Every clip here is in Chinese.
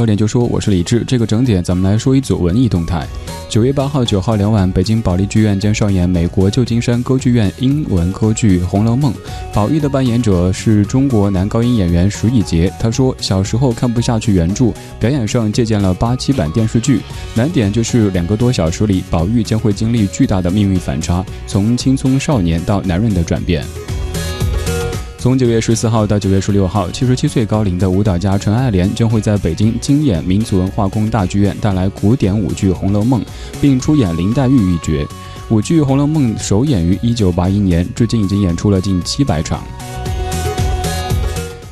到点就说，我是李志。这个整点，咱们来说一组文艺动态。九月八号、九号两晚，北京保利剧院将上演美国旧金山歌剧院英文歌剧《红楼梦》。宝玉的扮演者是中国男高音演员石以洁。他说，小时候看不下去原著，表演上借鉴了八七版电视剧。难点就是两个多小时里，宝玉将会经历巨大的命运反差，从青葱少年到男人的转变。从九月十四号到九月十六号，七十七岁高龄的舞蹈家陈爱莲将会在北京京演民族文化宫大剧院带来古典舞剧《红楼梦》，并出演林黛玉一角。舞剧《红楼梦》首演于一九八一年，至今已经演出了近七百场。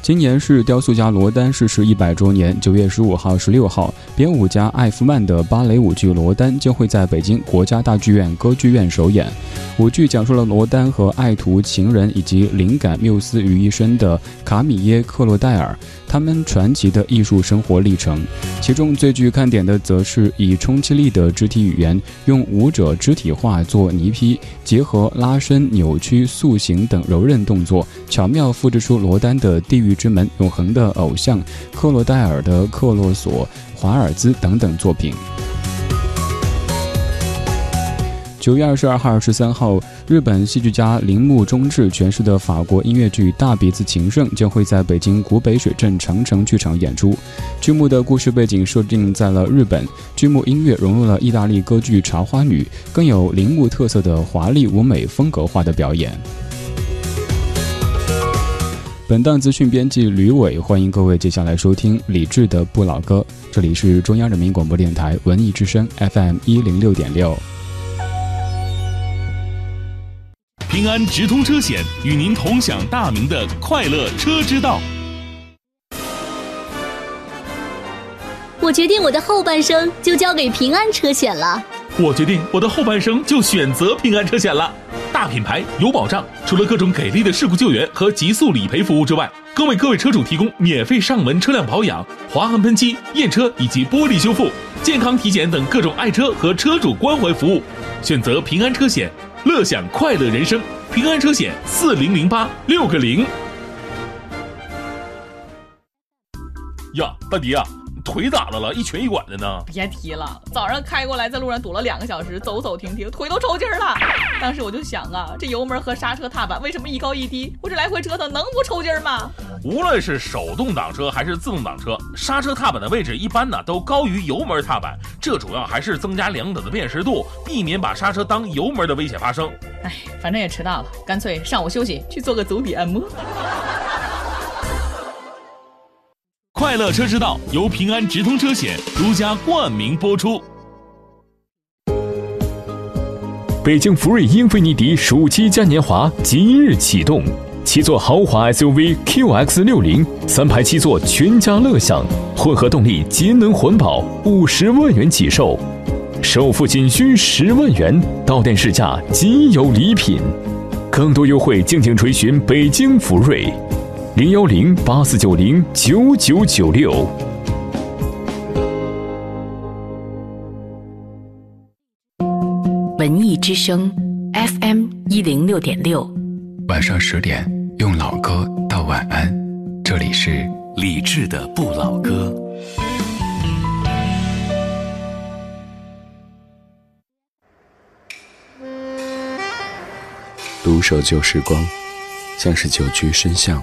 今年是雕塑家罗丹逝世一百周年。九月十五号、十六号，编舞家艾夫曼的芭蕾舞剧《罗丹》将会在北京国家大剧院歌剧院首演。舞剧讲述了罗丹和爱徒、情人以及灵感缪斯于一身的卡米耶·克洛代尔。他们传奇的艺术生活历程，其中最具看点的，则是以冲击力的肢体语言，用舞者肢体化做泥坯，结合拉伸、扭曲、塑形等柔韧动作，巧妙复制出罗丹的《地狱之门》、永恒的偶像、克洛戴尔的《克洛索》、华尔兹等等作品。九月二十二号、二十三号，日本戏剧家铃木忠志诠释的法国音乐剧《大鼻子情圣》将会在北京古北水镇长城剧场演出。剧目的故事背景设定在了日本，剧目音乐融入了意大利歌剧《茶花女》，更有铃木特色的华丽舞美风格化的表演。本档资讯编辑吕伟，欢迎各位接下来收听李志的不老歌。这里是中央人民广播电台文艺之声 FM 一零六点六。平安直通车险与您同享大明的快乐车之道。我决定我的后半生就交给平安车险了。我决定我的后半生就选择平安车险了。大品牌有保障，除了各种给力的事故救援和极速理赔服务之外，更为各位车主提供免费上门车辆保养、划痕喷漆、验车以及玻璃修复、健康体检等各种爱车和车主关怀服务。选择平安车险。乐享快乐人生，平安车险四零零八六个零。呀，大迪啊，腿咋的了？一瘸一拐的呢？别提了，早上开过来，在路上堵了两个小时，走走停停，腿都抽筋了。当时我就想啊，这油门和刹车踏板为什么一高一低？我这来回折腾能不抽筋吗？无论是手动挡车还是自动挡车，刹车踏板的位置一般呢都高于油门踏板，这主要还是增加两者的辨识度，避免把刹车当油门的危险发生。哎，反正也迟到了，干脆上午休息去做个足底按摩。快乐车之道由平安直通车险独家冠名播出。北京福瑞英菲尼迪暑期嘉年华即日启动，七座豪华 SUV QX 六零，三排七座全家乐享，混合动力节能环保，五十万元起售，首付仅需十万元，到店试驾即有礼品，更多优惠敬请垂询北京福瑞。零幺零八四九零九九九六，文艺之声，FM 一零六点六，晚上十点用老歌道晚安，这里是李志的不老歌。独守旧时光，像是久居深巷。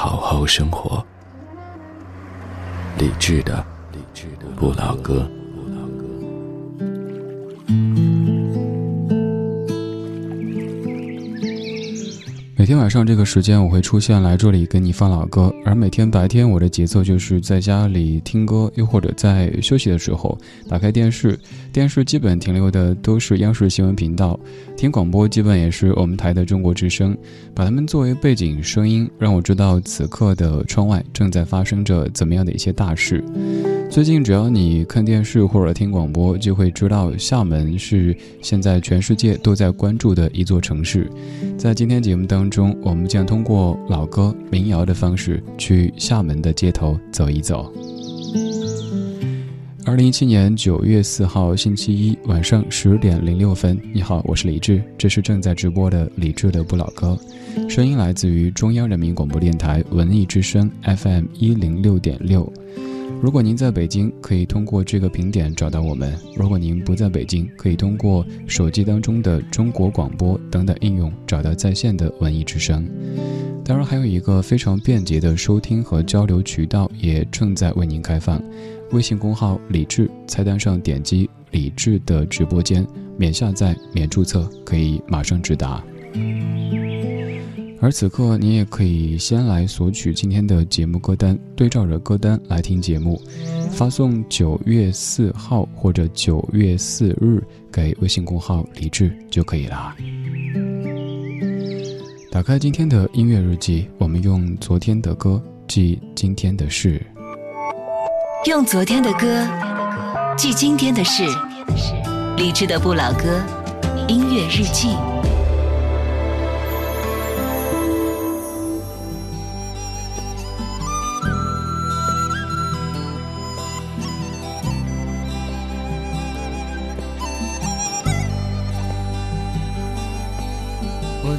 好好生活，理智的不老歌。每天晚上这个时间，我会出现来这里给你放老歌。而每天白天，我的节奏就是在家里听歌，又或者在休息的时候打开电视。电视基本停留的都是央视新闻频道，听广播基本也是我们台的中国之声，把它们作为背景声音，让我知道此刻的窗外正在发生着怎么样的一些大事。最近，只要你看电视或者听广播，就会知道厦门是现在全世界都在关注的一座城市。在今天节目当中，我们将通过老歌、民谣的方式去厦门的街头走一走。二零一七年九月四号星期一晚上十点零六分，你好，我是李志，这是正在直播的李志的不老歌，声音来自于中央人民广播电台文艺之声 FM 一零六点六。如果您在北京，可以通过这个频点找到我们；如果您不在北京，可以通过手机当中的中国广播等等应用找到在线的文艺之声。当然，还有一个非常便捷的收听和交流渠道也正在为您开放：微信公号“李智”，菜单上点击“李智”的直播间，免下载、免注册，可以马上直达。而此刻，你也可以先来索取今天的节目歌单，对照着歌单来听节目，发送九月四号或者九月四日给微信公号“李智”就可以了。打开今天的音乐日记，我们用昨天的歌记今天的事，用昨天的歌记今天的事，李智的不老歌音乐日记。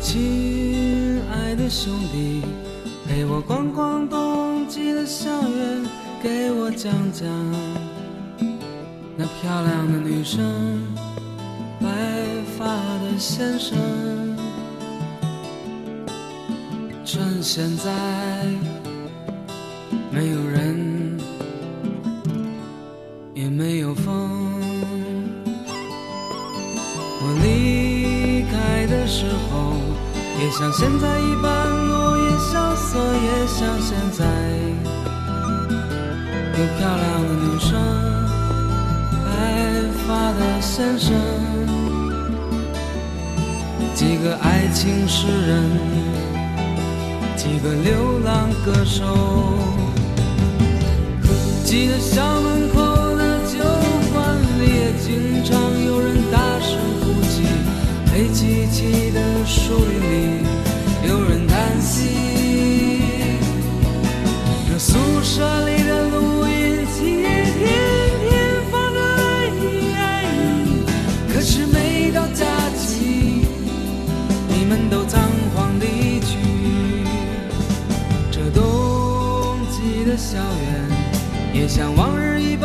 亲爱的兄弟，陪我逛逛冬季的校园，给我讲讲那漂亮的女生，白发的先生。趁现在没有人，也没有风，我离开的时候。也像现在一般落叶萧瑟，也像现在。有漂亮的女生，白发的先生，几个爱情诗人，几个流浪歌手，记得校门口的酒馆里也经常有人大声，黑漆漆的树林里。有人叹息，这宿舍里的录音机天天放着爱你爱你，可是每到假期，你们都仓皇离去。这冬季的校园，也像往日一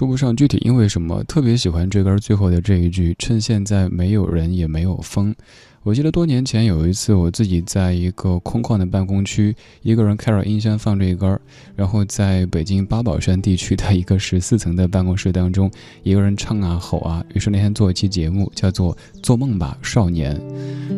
说不上具体因为什么，特别喜欢这歌最后的这一句：“趁现在没有人也没有风。”我记得多年前有一次，我自己在一个空旷的办公区，一个人开着音箱放这一歌，然后在北京八宝山地区的一个十四层的办公室当中，一个人唱啊吼啊。于是那天做一期节目，叫做《做梦吧，少年》。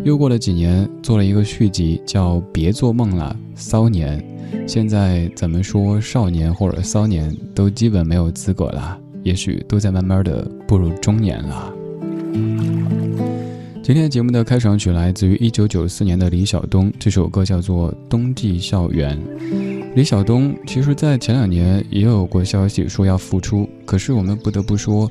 又过了几年，做了一个续集，叫《别做梦了，骚年》。现在咱们说少年或者骚年，都基本没有资格了，也许都在慢慢的步入中年了。今天节目的开场曲来自于一九九四年的李晓东，这首歌叫做《冬季校园》。李晓东其实，在前两年也有过消息说要复出，可是我们不得不说，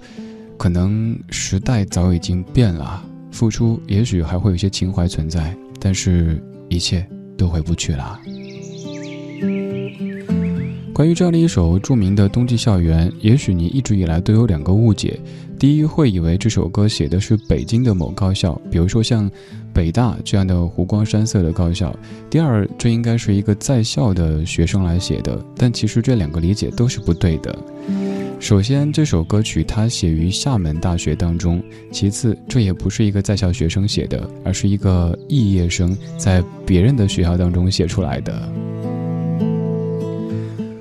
可能时代早已经变了，复出也许还会有些情怀存在，但是一切都回不去了。关于这样的一首著名的《冬季校园》，也许你一直以来都有两个误解。第一，会以为这首歌写的是北京的某高校，比如说像北大这样的湖光山色的高校；第二，这应该是一个在校的学生来写的，但其实这两个理解都是不对的。首先，这首歌曲它写于厦门大学当中；其次，这也不是一个在校学生写的，而是一个肄业生在别人的学校当中写出来的。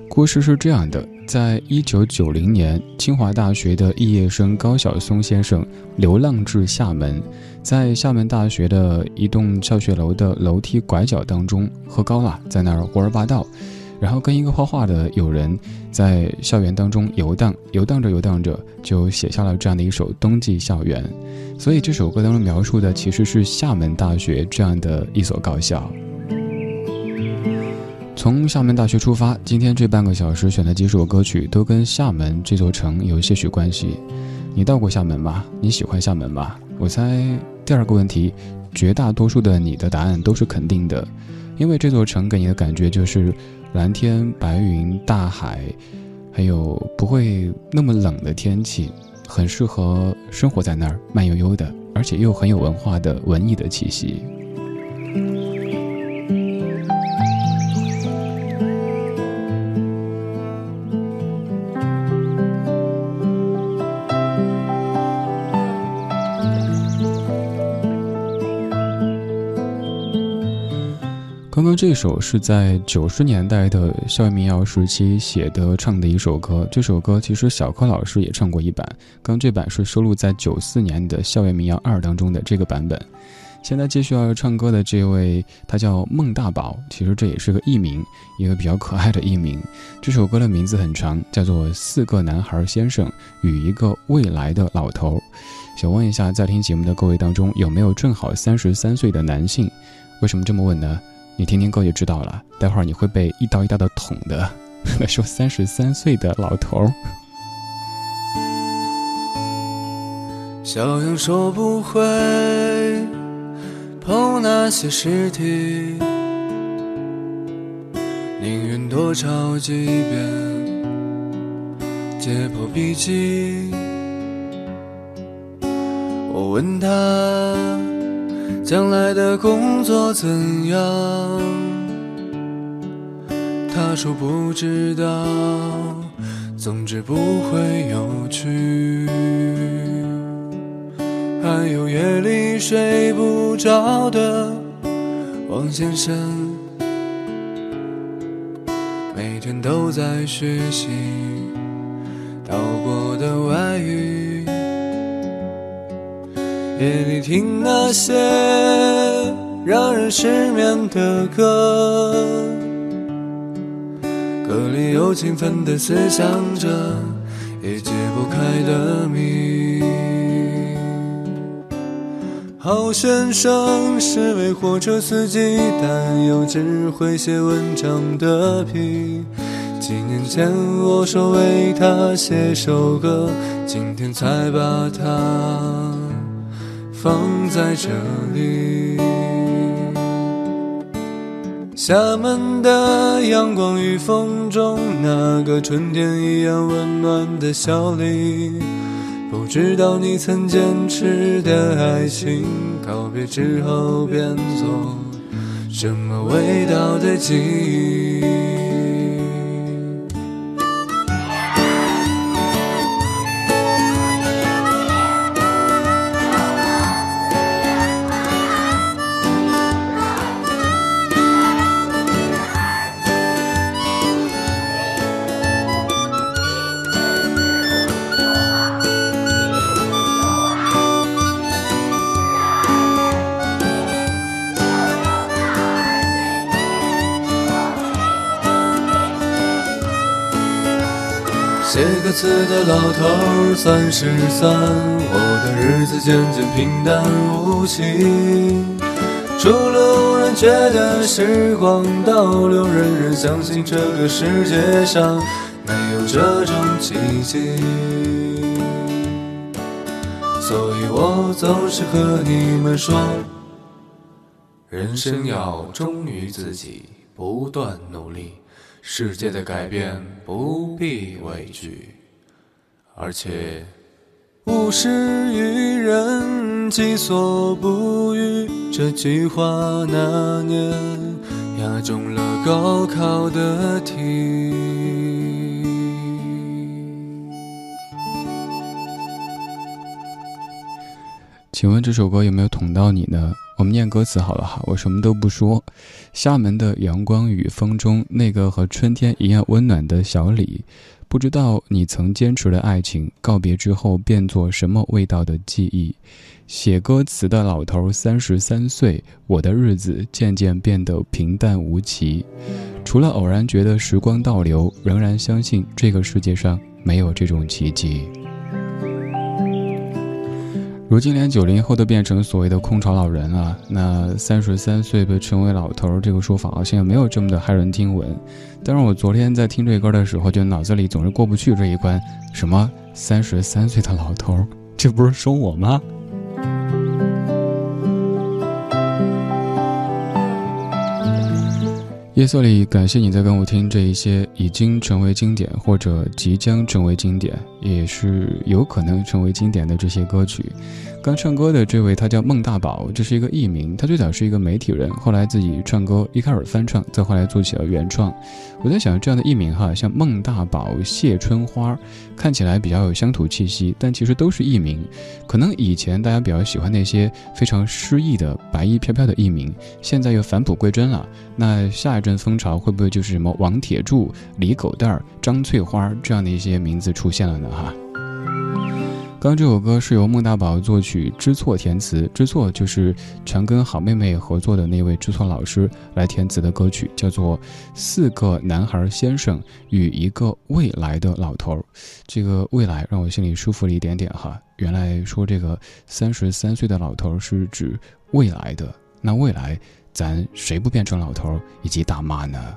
故事是这样的。在一九九零年，清华大学的毕业生高晓松先生流浪至厦门，在厦门大学的一栋教学楼的楼梯拐角当中喝高了，在那儿胡说八道，然后跟一个画画的友人在校园当中游荡，游荡着游荡着就写下了这样的一首《冬季校园》，所以这首歌当中描述的其实是厦门大学这样的一所高校。从厦门大学出发，今天这半个小时选的几首歌曲都跟厦门这座城有些许关系。你到过厦门吗？你喜欢厦门吗？我猜第二个问题，绝大多数的你的答案都是肯定的，因为这座城给你的感觉就是蓝天白云、大海，还有不会那么冷的天气，很适合生活在那儿，慢悠悠的，而且又很有文化的文艺的气息。刚刚这首是在九十年代的校园民谣时期写的唱的一首歌，这首歌其实小柯老师也唱过一版，刚这版是收录在九四年的校园民谣二当中的这个版本。现在继续要唱歌的这位，他叫孟大宝，其实这也是个艺名，一个比较可爱的艺名。这首歌的名字很长，叫做《四个男孩先生与一个未来的老头》。想问一下，在听节目的各位当中，有没有正好三十三岁的男性？为什么这么问呢？你听听歌就知道了，待会儿你会被一刀一刀的捅的。说三十三岁的老头儿，小杨说不会碰那些尸体，宁愿多抄几遍解剖笔记。我问他。将来的工作怎样？他说不知道，总之不会有趣。还有夜里睡不着的王先生，每天都在学习岛国的外语。夜里听那些让人失眠的歌，歌里有勤奋的思想着也解不开的谜。好先生是位货车司机，但又只会写文章的屁。几年前我说为他写首歌，今天才把他。放在这里，厦门的阳光与风中那个春天一样温暖的笑里，不知道你曾坚持的爱情，告别之后变作什么味道的记忆。写歌词的老头儿三十三，我的日子渐渐平淡无奇。除了无人觉得时光倒流，人人相信这个世界上没有这种奇迹。所以我总是和你们说，人生要忠于自己，不断努力。世界的改变不必畏惧，而且勿施于人，己所不欲。这句话那年压中了高考的题。请问这首歌有没有捅到你呢？我们念歌词好了哈，我什么都不说。厦门的阳光与风中，那个和春天一样温暖的小李，不知道你曾坚持的爱情，告别之后变作什么味道的记忆。写歌词的老头三十三岁，我的日子渐渐变得平淡无奇。除了偶然觉得时光倒流，仍然相信这个世界上没有这种奇迹。如今连九零后都变成所谓的空巢老人了，那三十三岁被称为老头儿这个说法好像没有这么的骇人听闻。但是我昨天在听这歌的时候，就脑子里总是过不去这一关：什么三十三岁的老头，这不是说我吗？夜色里，感谢你在跟我听这一些已经成为经典或者即将成为经典，也是有可能成为经典的这些歌曲。刚唱歌的这位，他叫孟大宝，这是一个艺名。他最早是一个媒体人，后来自己唱歌，一开始翻唱，再后来做起了原创。我在想，这样的艺名哈，像孟大宝、谢春花，看起来比较有乡土气息，但其实都是艺名。可能以前大家比较喜欢那些非常诗意的、白衣飘飘的艺名，现在又返璞归真了。那下一阵风潮会不会就是什么王铁柱、李狗蛋儿、张翠花这样的一些名字出现了呢？哈。刚这首歌是由孟大宝作曲，知错填词。知错就是常跟好妹妹合作的那位知错老师来填词的歌曲，叫做《四个男孩先生与一个未来的老头》。这个未来让我心里舒服了一点点哈。原来说这个三十三岁的老头是指未来的，那未来咱谁不变成老头以及大妈呢？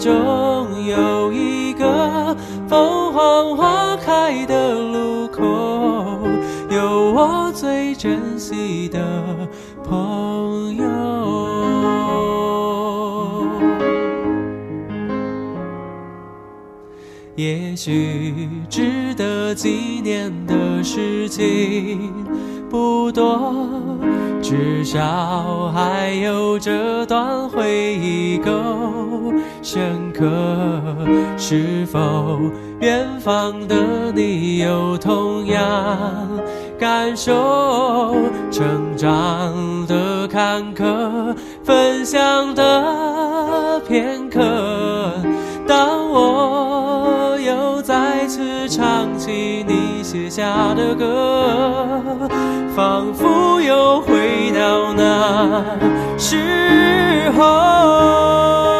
中有一个凤凰花开的路口，有我最珍惜的朋友。也许值得纪念的事情不多，至少还有这段回忆够。深刻，是否远方的你有同样感受？成长的坎坷，分享的片刻。当我又再次唱起你写下的歌，仿佛又回到那时候。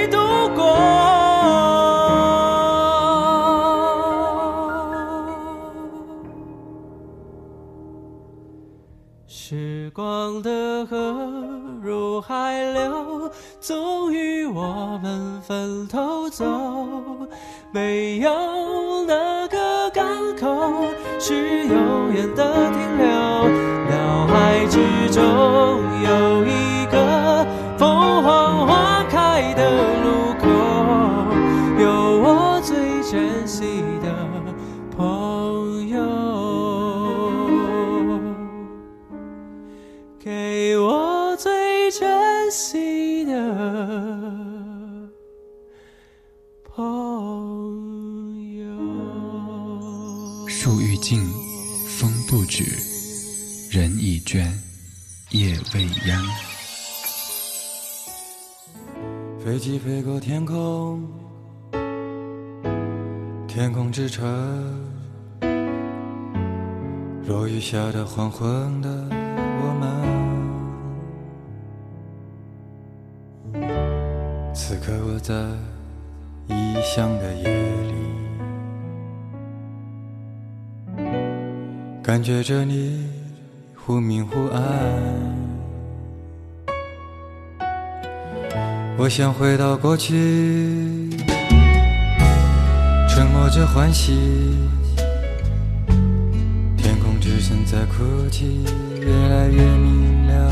终于我们分头走。没有哪个港口是永远的停留，脑海之中有一个不止，人已倦，夜未央。飞机飞过天空，天空之城，落雨下的黄昏的我们。此刻我在异乡的夜里，感觉着你忽明忽暗。我想回到过去，沉默着欢喜。天空之城在哭泣，越来越明亮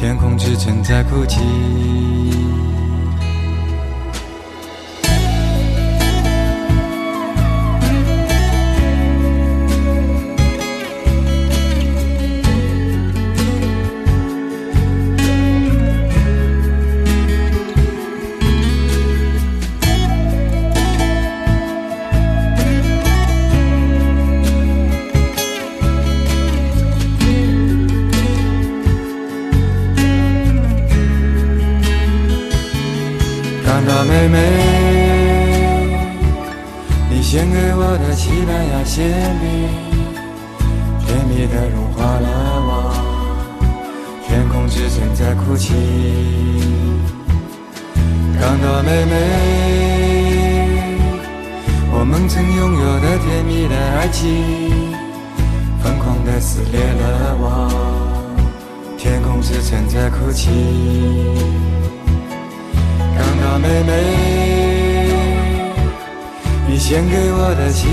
天空之城在哭泣。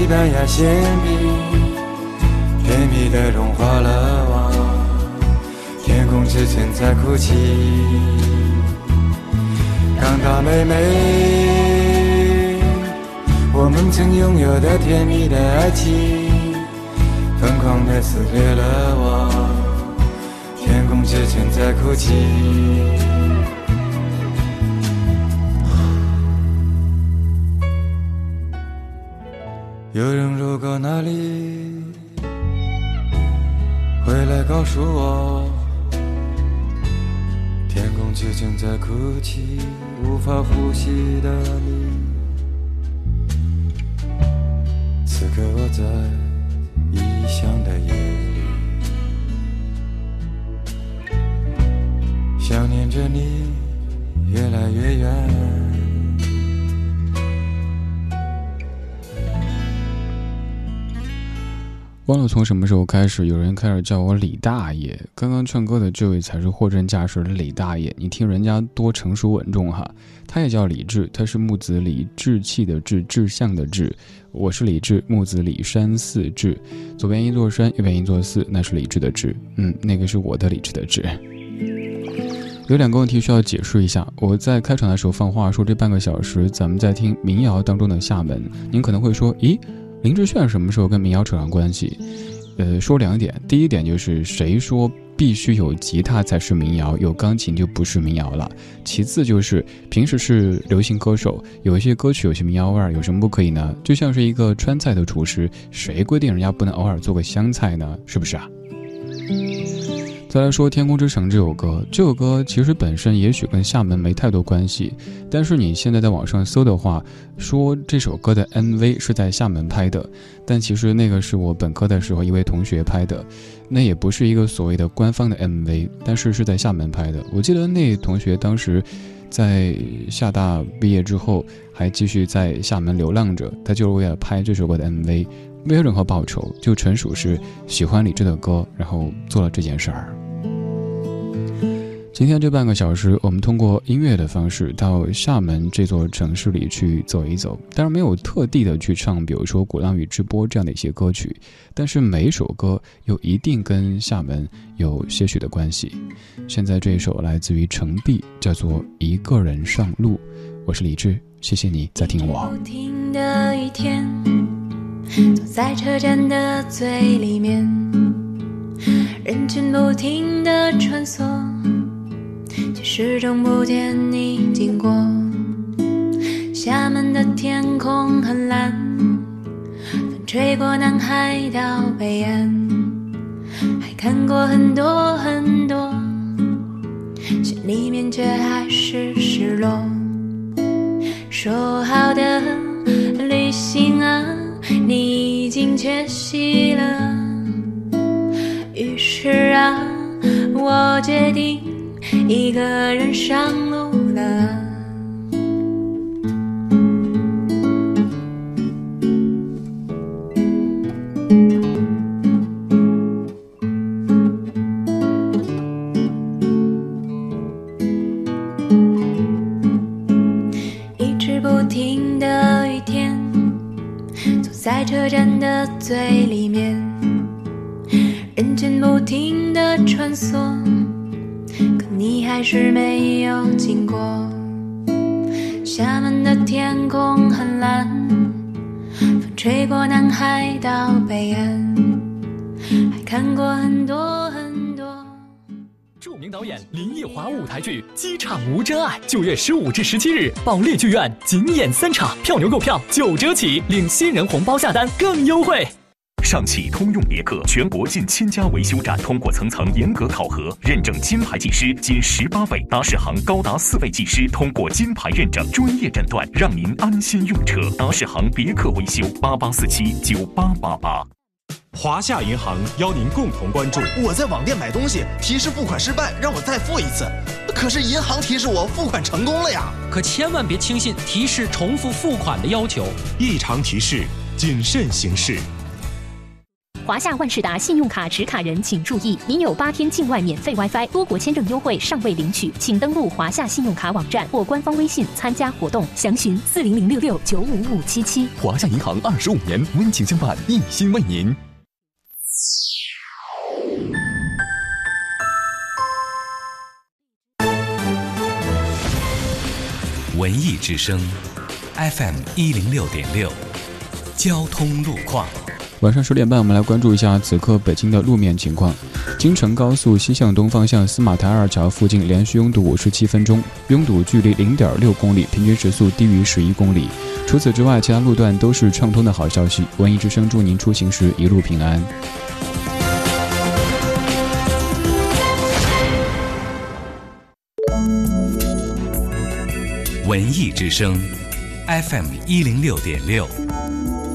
西班牙馅饼，甜蜜的融化了我。天空之城在哭泣。港岛妹妹，我们曾拥有的甜蜜的爱情，疯狂的撕裂了我。天空之城在哭泣。有人路过那里，回来告诉我，天空之城在哭泣，无法呼吸的你。此刻我在异乡的夜里，想念着你，越来越远。忘了从什么时候开始，有人开始叫我李大爷。刚刚唱歌的这位才是货真价实的李大爷，你听人家多成熟稳重哈。他也叫李志，他是木子李志气的志，志向的志。我是李志，木子李山寺志，左边一座山，右边一座寺，那是李志的志。嗯，那个是我的李志的志。有两个问题需要解释一下。我在开场的时候放话说，这半个小时咱们在听民谣当中的厦门。您可能会说，咦？林志炫什么时候跟民谣扯上关系？呃，说两点。第一点就是谁说必须有吉他才是民谣，有钢琴就不是民谣了。其次就是平时是流行歌手，有一些歌曲有些民谣味儿，有什么不可以呢？就像是一个川菜的厨师，谁规定人家不能偶尔做个湘菜呢？是不是啊？再来说《天空之城》这首歌，这首歌其实本身也许跟厦门没太多关系，但是你现在在网上搜的话，说这首歌的 MV 是在厦门拍的，但其实那个是我本科的时候一位同学拍的，那也不是一个所谓的官方的 MV，但是是在厦门拍的。我记得那同学当时在厦大毕业之后，还继续在厦门流浪着，他就是为了拍这首歌的 MV，没有任何报酬，就纯属是喜欢李志的歌，然后做了这件事儿。今天这半个小时，我们通过音乐的方式到厦门这座城市里去走一走。当然没有特地的去唱，比如说《鼓浪屿之波》这样的一些歌曲，但是每一首歌又一定跟厦门有些许的关系。现在这一首来自于程璧，叫做《一个人上路》。我是李志，谢谢你在听我。在车站的最里面，人群不停的穿梭。却始终不见你经过。厦门的天空很蓝，风吹过南海到北岸，还看过很多很多，心里面却还是失落。说好的旅行啊，你已经缺席了。是啊，我决定。一个人上路了。一直不停的雨天，坐在车站的最里穿梭。可你还是没有经过。厦门的天空很蓝，风吹过南海到北岸，还看过很多很多。著名导演林奕华舞台剧《机场无真爱》，九月十五至十七日，保利剧院仅演三场，票牛购票九折起，领新人红包下单更优惠。上汽通用别克全国近千家维修站通过层层严格考核，认证金牌技师仅十八位，达世行高达四位技师通过金牌认证，专业诊断，让您安心用车。达世行别克维修八八四七九八八八。华夏银行邀您共同关注。我在网店买东西，提示付款失败，让我再付一次。可是银行提示我付款成功了呀。可千万别轻信提示重复付款的要求，异常提示，谨慎行事。华夏万事达信用卡持卡人请注意，您有八天境外免费 WiFi、多国签证优惠尚未领取，请登录华夏信用卡网站或官方微信参加活动，详询四零零六六九五五七七。华夏银行二十五年温情相伴，一心为您。文艺之声，FM 一零六点六，交通路况。晚上十点半，我们来关注一下此刻北京的路面情况。京承高速西向东方向司马台二桥附近连续拥堵五十七分钟，拥堵距离零点六公里，平均时速低于十一公里。除此之外，其他路段都是畅通的好消息。文艺之声祝您出行时一路平安。文艺之声，FM 一零六点六，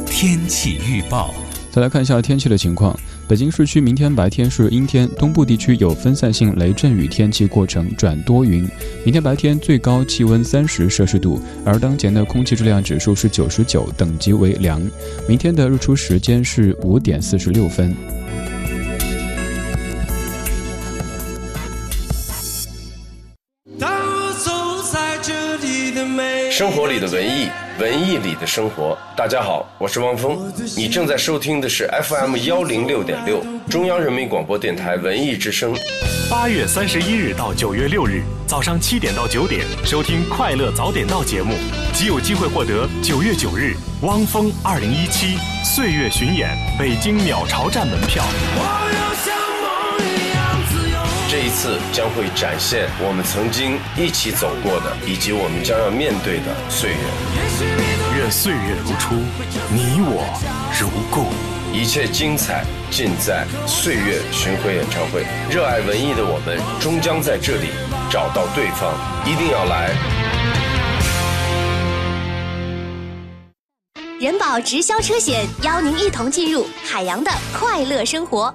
天气预报。再来看一下天气的情况。北京市区明天白天是阴天，东部地区有分散性雷阵雨天气过程转多云。明天白天最高气温三十摄氏度，而当前的空气质量指数是九十九，等级为良。明天的日出时间是五点四十六分。文艺里的生活。大家好，我是汪峰，你正在收听的是 FM 幺零六点六，中央人民广播电台文艺之声。八月三十一日到九月六日早上七点到九点，收听《快乐早点到》节目，即有机会获得九月九日汪峰二零一七岁月巡演北京鸟巢站门票。这一次将会展现我们曾经一起走过的，以及我们将要面对的岁月。愿岁月如初，你我如故。一切精彩尽在岁月巡回演唱会。热爱文艺的我们，终将在这里找到对方。一定要来！人保直销车险邀您一同进入海洋的快乐生活。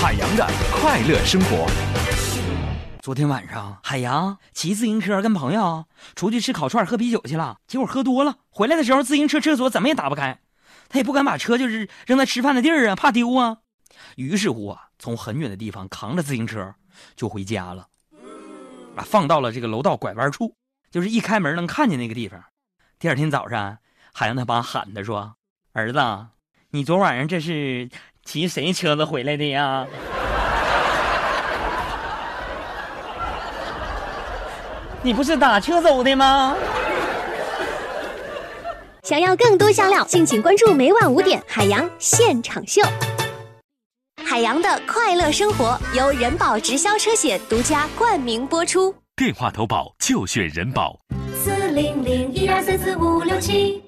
海洋的快乐生活。昨天晚上，海洋骑自行车跟朋友出去吃烤串、喝啤酒去了，结果喝多了，回来的时候自行车车锁怎么也打不开，他也不敢把车就是扔在吃饭的地儿啊，怕丢啊。于是乎啊，从很远的地方扛着自行车就回家了，啊，放到了这个楼道拐弯处，就是一开门能看见那个地方。第二天早上，海洋他爸喊他说：“儿子，你昨晚上这是？”骑谁车子回来的呀？你不是打车走的吗？想要更多香料，敬请关注每晚五点海洋现场秀。海洋的快乐生活由人保直销车险独家冠名播出。电话投保就选人保。四零零一二三四五六七。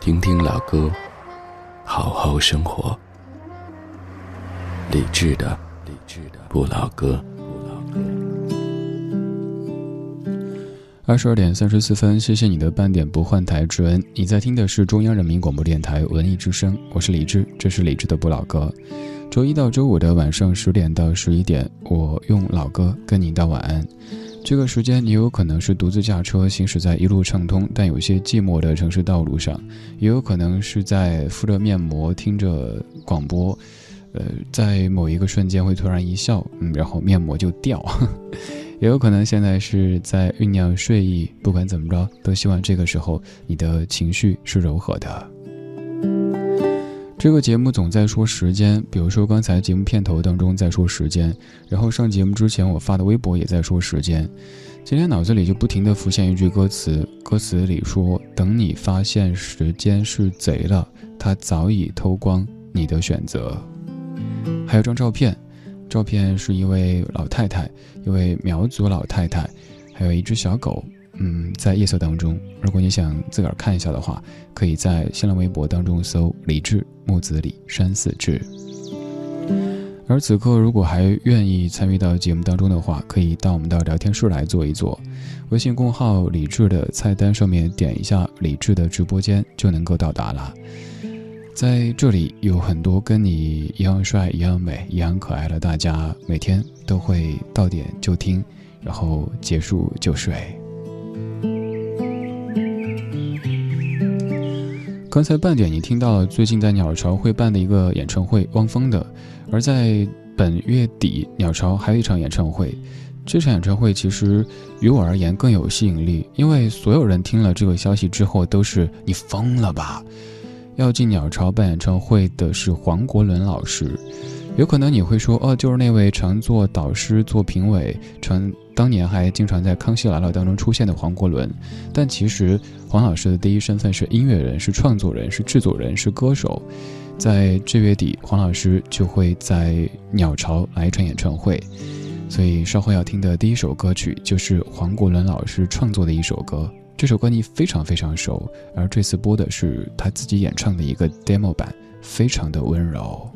听听老歌，好好生活。理智的，理智的不老歌。二十二点三十四分，谢谢你的半点不换台之恩。你在听的是中央人民广播电台文艺之声，我是李志，这是李志的不老歌。周一到周五的晚上十点到十一点，我用老歌跟你道晚安。这个时间，你有可能是独自驾车行驶在一路畅通但有些寂寞的城市道路上，也有可能是在敷着面膜听着广播，呃，在某一个瞬间会突然一笑，嗯，然后面膜就掉。也有可能现在是在酝酿睡意，不管怎么着，都希望这个时候你的情绪是柔和的。这个节目总在说时间，比如说刚才节目片头当中在说时间，然后上节目之前我发的微博也在说时间。今天脑子里就不停的浮现一句歌词，歌词里说：“等你发现时间是贼了，他早已偷光你的选择。”还有张照片，照片是一位老太太，一位苗族老太太，还有一只小狗，嗯，在夜色当中。如果你想自个儿看一下的话，可以在新浪微博当中搜“李志木子李山寺志”。而此刻，如果还愿意参与到节目当中的话，可以到我们的聊天室来坐一坐。微信公号“李志”的菜单上面点一下“李志”的直播间，就能够到达了。在这里有很多跟你一样帅、一样美、一样可爱的大家，每天都会到点就听，然后结束就睡。刚才半点，你听到了最近在鸟巢会办的一个演唱会，汪峰的。而在本月底，鸟巢还有一场演唱会。这场演唱会其实于我而言更有吸引力，因为所有人听了这个消息之后都是“你疯了吧”。要进鸟巢办演唱会的是黄国伦老师。有可能你会说：“哦，就是那位常做导师、做评委，常当年还经常在《康熙来了》当中出现的黄国伦。”但其实黄老师的第一身份是音乐人，是创作人，是制作人，是歌手。在这月底，黄老师就会在鸟巢来一场演唱会，所以稍后要听的第一首歌曲就是黄国伦老师创作的一首歌。这首歌你非常非常熟，而这次播的是他自己演唱的一个 demo 版，非常的温柔。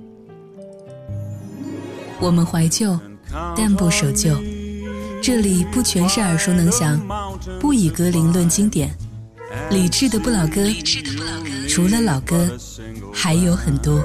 我们怀旧，但不守旧。这里不全是耳熟能详，不以格林论经典。理智的不老歌，除了老歌。还有很多。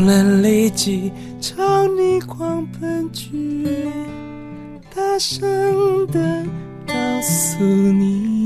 不能立即朝你狂奔去，大声的告诉你。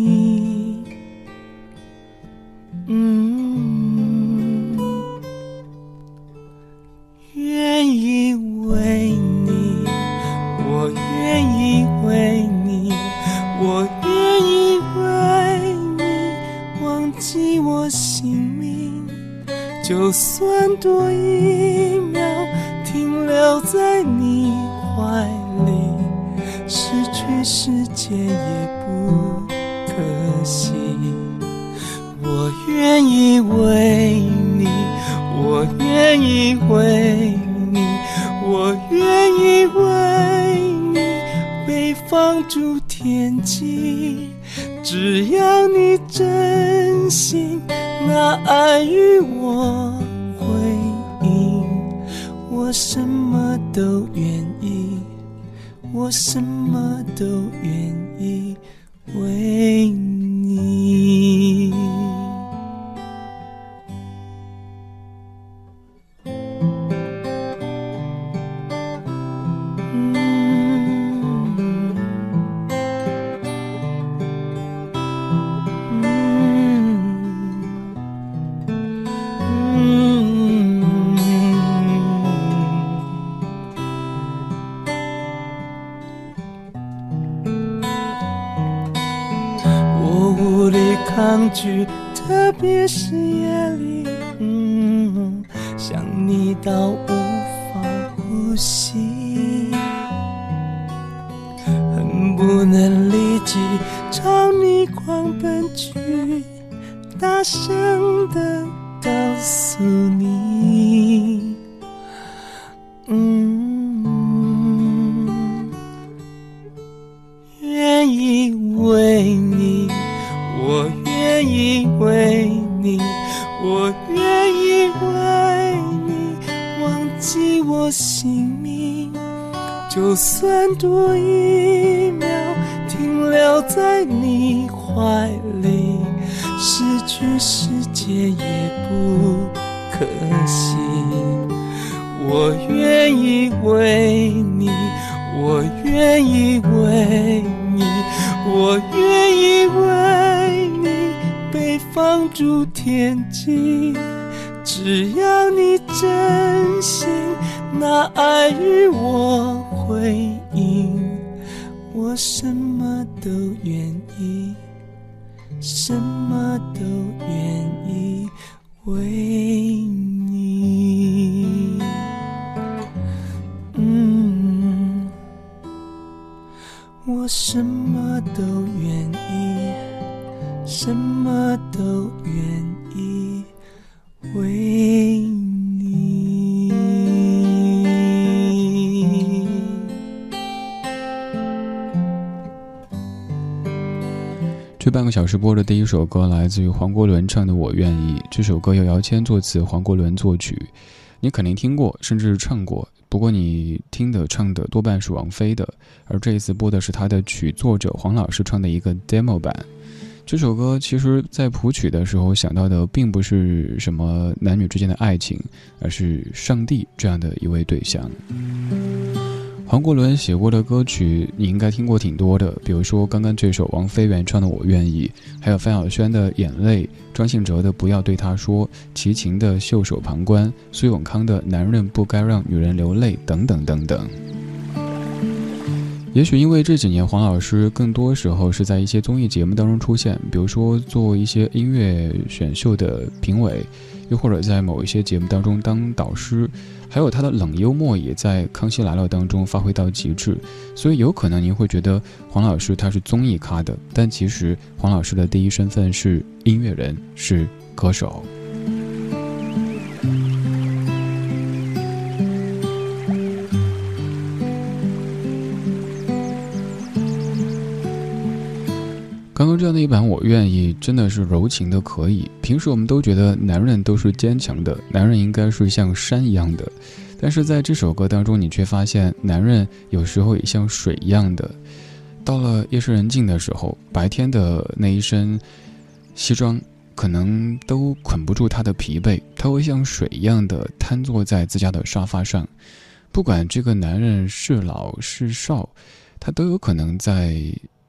朝你狂奔去大声的告诉你。天际。只要你真心拿爱与我回应，我什么都愿意，什么都愿意为半个小时播的第一首歌来自于黄国伦唱的《我愿意》，这首歌由姚谦作词，黄国伦作曲。你肯定听过，甚至唱过，不过你听的唱的多半是王菲的，而这一次播的是他的曲作者黄老师唱的一个 demo 版。这首歌其实，在谱曲的时候想到的并不是什么男女之间的爱情，而是上帝这样的一位对象。黄国伦写过的歌曲，你应该听过挺多的，比如说刚刚这首王菲原创的《我愿意》，还有范晓萱的《眼泪》，张信哲的《不要对他说》，齐秦的《袖手旁观》，苏永康的《男人不该让女人流泪》，等等等等。也许因为这几年黄老师更多时候是在一些综艺节目当中出现，比如说做一些音乐选秀的评委，又或者在某一些节目当中当导师，还有他的冷幽默也在《康熙来了》当中发挥到极致，所以有可能您会觉得黄老师他是综艺咖的，但其实黄老师的第一身份是音乐人，是歌手。这样的一版《我愿意》真的是柔情的可以。平时我们都觉得男人都是坚强的，男人应该是像山一样的，但是在这首歌当中，你却发现男人有时候也像水一样的。到了夜深人静的时候，白天的那一身西装可能都捆不住他的疲惫，他会像水一样的瘫坐在自家的沙发上。不管这个男人是老是少，他都有可能在。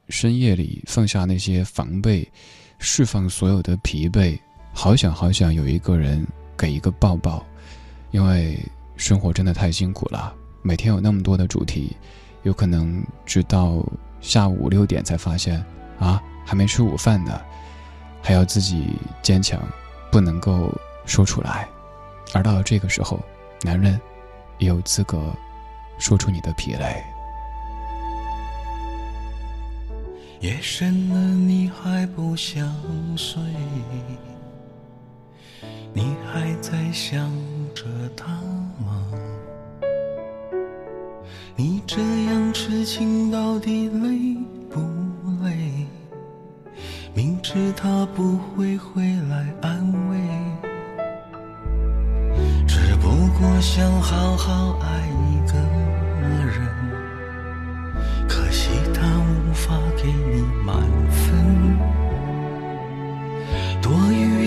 深夜里放下那些防备，释放所有的疲惫，好想好想有一个人给一个抱抱，因为生活真的太辛苦了，每天有那么多的主题，有可能直到下午五六点才发现啊还没吃午饭呢，还要自己坚强，不能够说出来，而到了这个时候，男人也有资格说出你的疲累。夜深了，你还不想睡？你还在想着他吗？你这样痴情到底累不累？明知他不会回来安慰，只不过想好好爱一个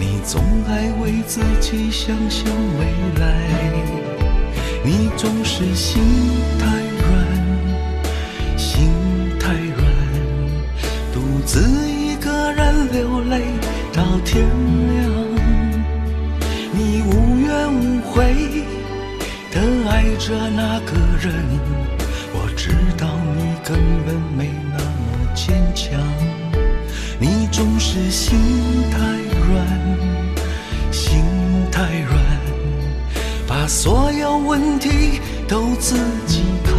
你总爱为自己想象未来，你总是心太软，心太软，独自一个人流泪到天亮。你无怨无悔的爱着那个人，我知道你根本没那么坚强。你总是心太。心太软，把所有问题都自己扛。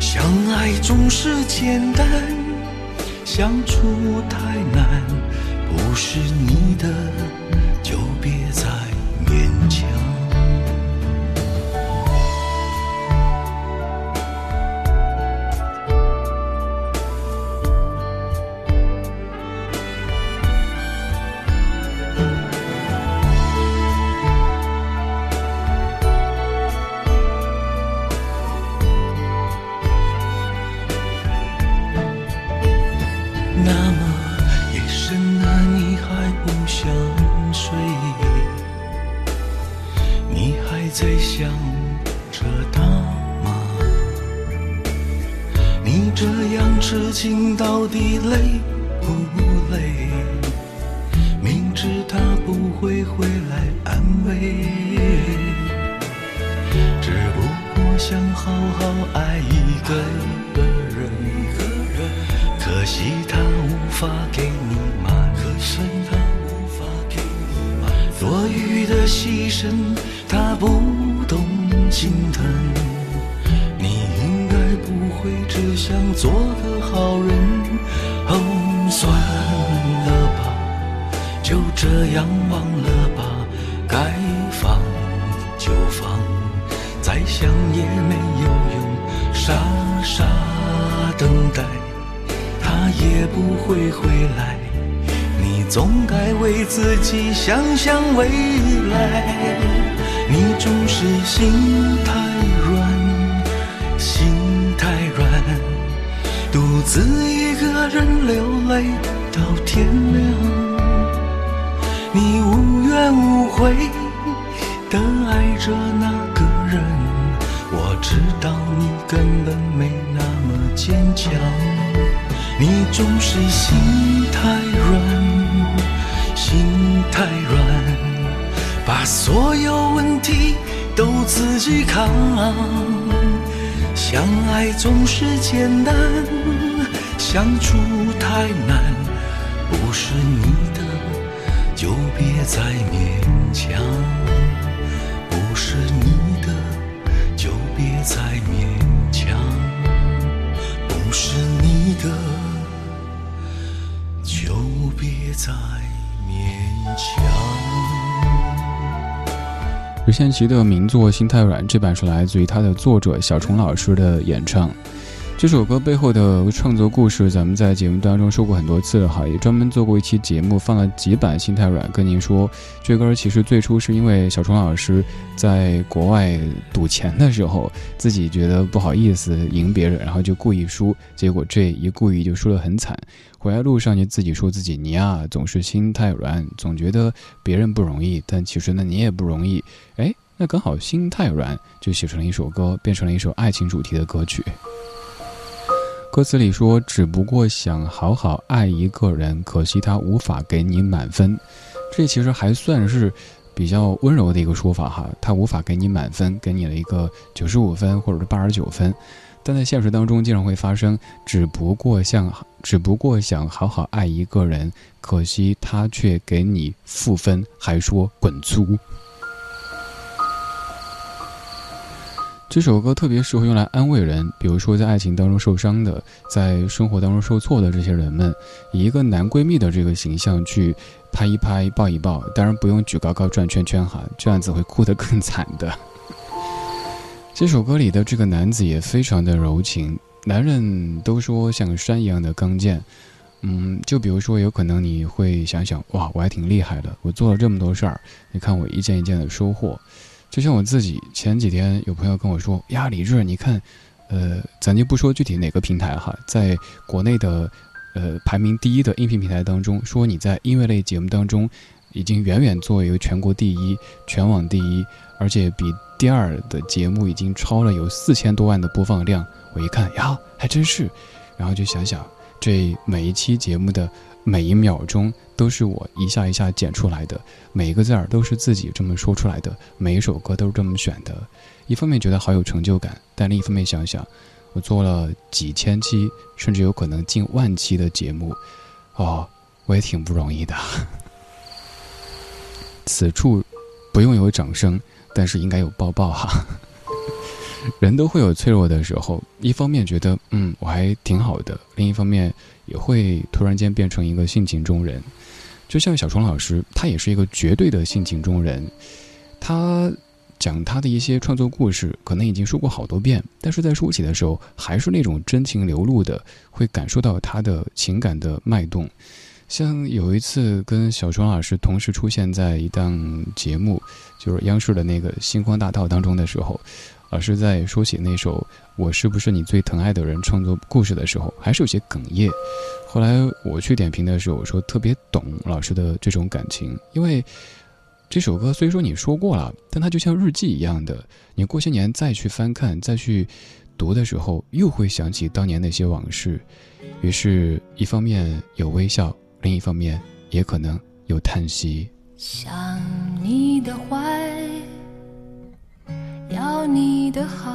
相爱总是简单，相处太难，不是你的爱总是简单，相处太难，不是你的就别再勉强，不是你的就别再勉强，不是你的。就别再勉强。任贤齐的名作《心太软》，这版是来自于他的作者小虫老师的演唱。这首歌背后的创作故事，咱们在节目当中说过很多次了哈，也专门做过一期节目，放了几版《心太软》，跟您说，这歌其实最初是因为小虫老师在国外赌钱的时候，自己觉得不好意思赢别人，然后就故意输，结果这一故意就输得很惨。回来路上就自己说自己，你呀总是心太软，总觉得别人不容易，但其实呢你也不容易。哎，那刚好心太软，就写成了一首歌，变成了一首爱情主题的歌曲。歌词里说：“只不过想好好爱一个人，可惜他无法给你满分。”这其实还算是比较温柔的一个说法哈，他无法给你满分，给你了一个九十五分或者是八十九分。但在现实当中，经常会发生，只不过想，只不过想好好爱一个人，可惜他却给你负分，还说滚粗。这首歌特别适合用来安慰人，比如说在爱情当中受伤的，在生活当中受挫的这些人们，以一个男闺蜜的这个形象去拍一拍、抱一抱，当然不用举高高、转圈圈哈，这样子会哭得更惨的。这首歌里的这个男子也非常的柔情，男人都说像山一样的刚健，嗯，就比如说有可能你会想想，哇，我还挺厉害的，我做了这么多事儿，你看我一件一件的收获。就像我自己前几天有朋友跟我说呀，李志，你看，呃，咱就不说具体哪个平台哈，在国内的，呃，排名第一的音频平台当中，说你在音乐类节目当中，已经远远作为一个全国第一、全网第一，而且比第二的节目已经超了有四千多万的播放量。我一看呀，还真是，然后就想想，这每一期节目的。每一秒钟都是我一下一下剪出来的，每一个字儿都是自己这么说出来的，每一首歌都是这么选的。一方面觉得好有成就感，但另一方面想想，我做了几千期，甚至有可能近万期的节目，哦，我也挺不容易的。此处不用有掌声，但是应该有抱抱哈。人都会有脆弱的时候，一方面觉得嗯我还挺好的，另一方面也会突然间变成一个性情中人。就像小虫老师，他也是一个绝对的性情中人。他讲他的一些创作故事，可能已经说过好多遍，但是在说起的时候，还是那种真情流露的，会感受到他的情感的脉动。像有一次跟小虫老师同时出现在一档节目，就是央视的那个《星光大道》当中的时候。老师在说起那首《我是不是你最疼爱的人》创作故事的时候，还是有些哽咽。后来我去点评的时候，我说特别懂老师的这种感情，因为这首歌虽说你说过了，但它就像日记一样的，你过些年再去翻看、再去读的时候，又会想起当年那些往事。于是，一方面有微笑，另一方面也可能有叹息。想你的怀。要你的好，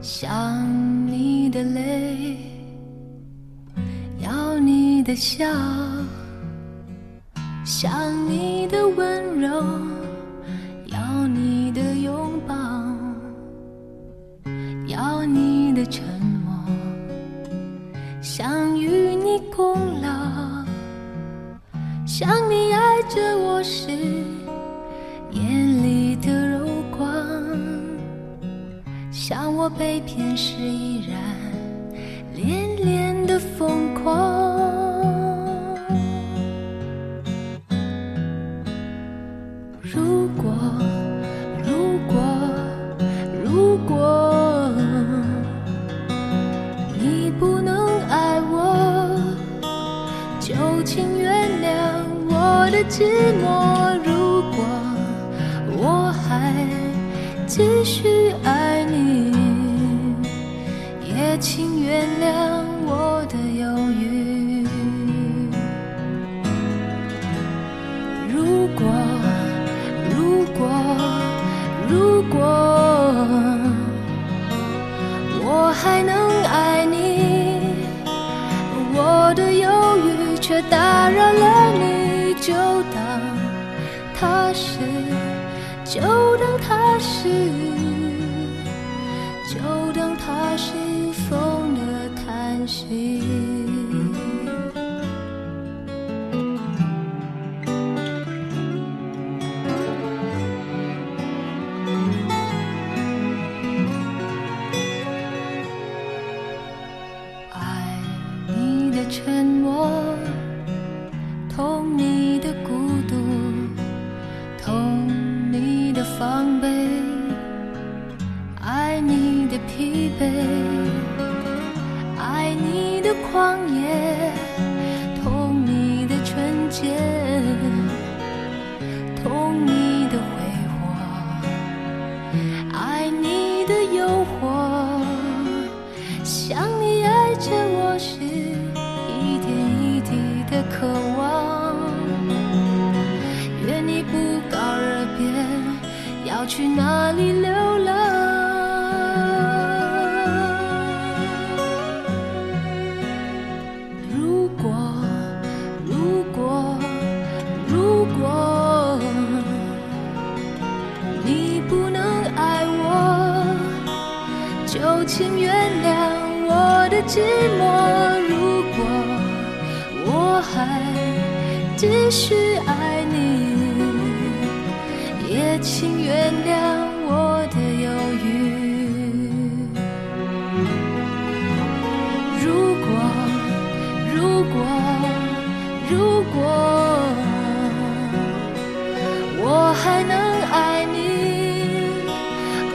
想你的泪，要你的笑，想你的温柔，被骗时依然恋恋的疯狂。如果，如果，如果你不能爱我，就请原谅我的寂寞。的疲惫爱你的狂野。继续爱你，也请原谅我的犹豫。如果，如果，如果我还能爱你，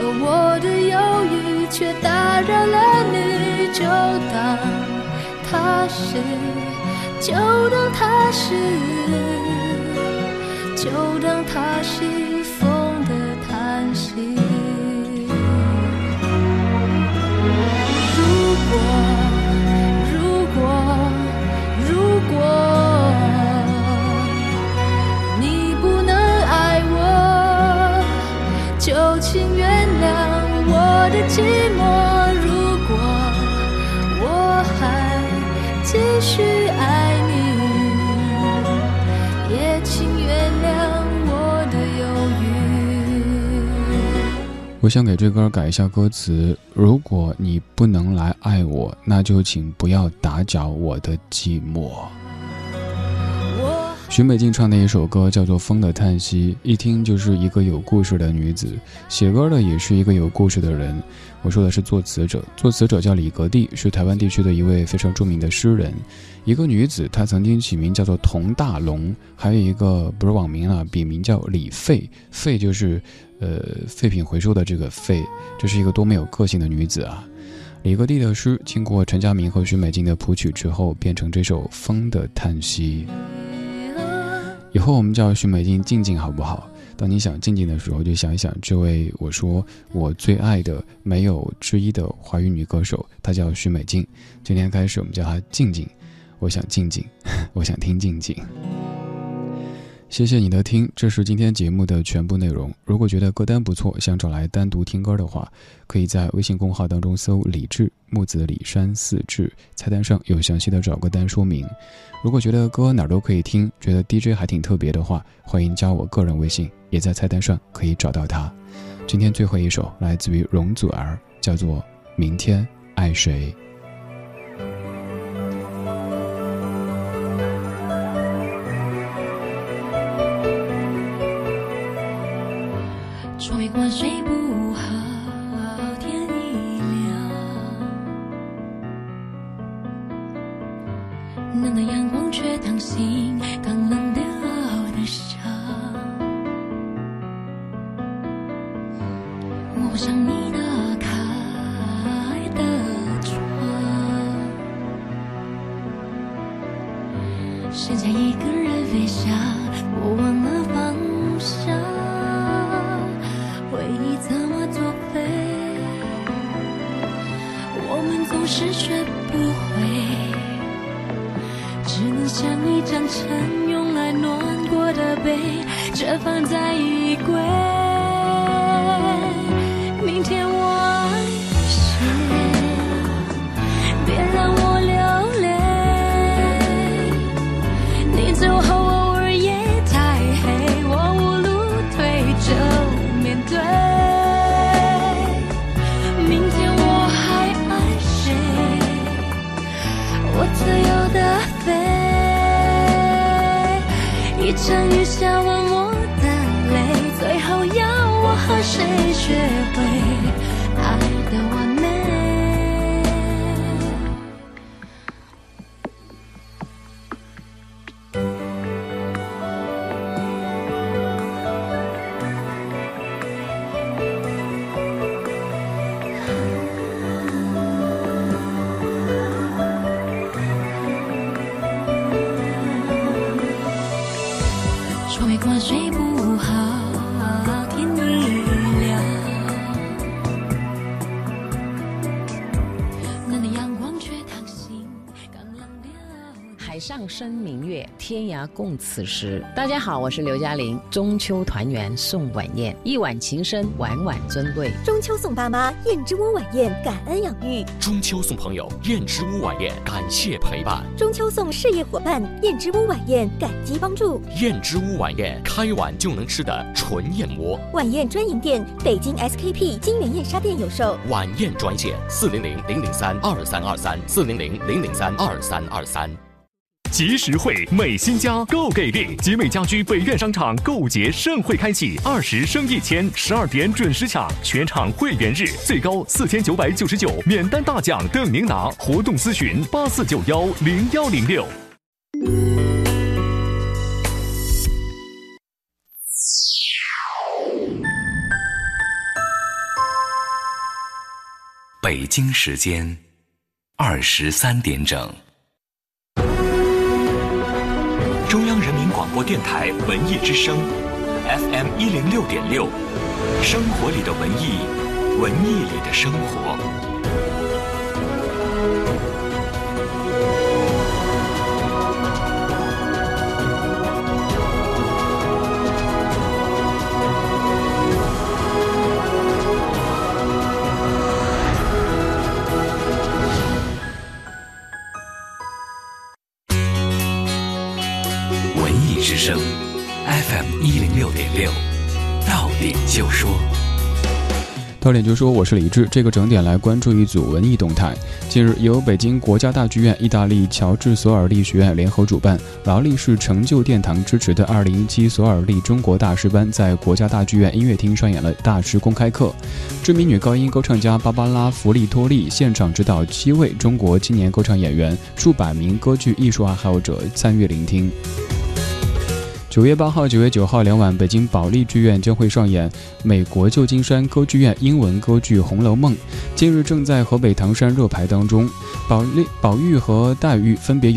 而我的犹豫却打扰了你。就当它是，就当它是，当它是风的叹息。如果，如果，如果你不能爱我，就请原谅我的寂寞。我想给这歌改一下歌词：如果你不能来爱我，那就请不要打搅我的寂寞。许美静唱的一首歌叫做《风的叹息》，一听就是一个有故事的女子，写歌的也是一个有故事的人。我说的是作词者，作词者叫李格弟，是台湾地区的一位非常著名的诗人。一个女子，她曾经起名叫做童大龙，还有一个不是网名啊，笔名叫李废，废就是，呃，废品回收的这个废。这是一个多么有个性的女子啊！李格弟的诗经过陈佳明和许美静的谱曲之后，变成这首《风的叹息》。以后我们叫许美静静静好不好？当你想静静的时候，就想一想这位我说我最爱的没有之一的华语女歌手，她叫许美静。今天开始我们叫她静静，我想静静，我想听静静。谢谢你的听，这是今天节目的全部内容。如果觉得歌单不错，想找来单独听歌的话，可以在微信公号当中搜“李志木子李山四志”，菜单上有详细的找歌单说明。如果觉得歌哪儿都可以听，觉得 DJ 还挺特别的话，欢迎加我个人微信，也在菜单上可以找到他。今天最后一首来自于容祖儿，叫做《明天爱谁》。剩下一个人飞翔我忘了共此时。大家好，我是刘嘉玲。中秋团圆送晚宴，一碗情深，碗碗尊贵。中秋送爸妈，燕之屋晚宴，感恩养育。中秋送朋友，燕之屋晚宴，感谢陪伴。中秋送事业伙伴，燕之屋晚宴，感激帮助。燕之屋晚宴，开碗就能吃的纯燕窝。晚宴专营店，北京 SKP 金源燕莎店有售。晚宴专线：四零零零零三二三二三，四零零零零三二三二三。节实惠，美新家够给力！集美家居北苑商场购物节盛会开启，二十升一千，十二点准时抢，全场会员日最高四千九百九十九，免单大奖等您拿！活动咨询八四九幺零幺零六。北京时间二十三点整。广播电台文艺之声，FM 一零六点六，生活里的文艺，文艺里的生活。生 FM 一零六点六，到点就说，到点就说，我是李志。这个整点来关注一组文艺动态。近日，由北京国家大剧院、意大利乔治索尔利学院联合主办，劳力士成就殿堂支持的二零一七索尔利中国大师班，在国家大剧院音乐厅上演了大师公开课。知名女高音歌唱家芭芭拉·弗利托利现场指导七位中国青年歌唱演员，数百名歌剧艺术爱好者参与聆听。九月八号、九月九号两晚，北京保利剧院将会上演美国旧金山歌剧院英文歌剧《红楼梦》，近日正在河北唐山热排当中。保利、宝玉和黛玉分别由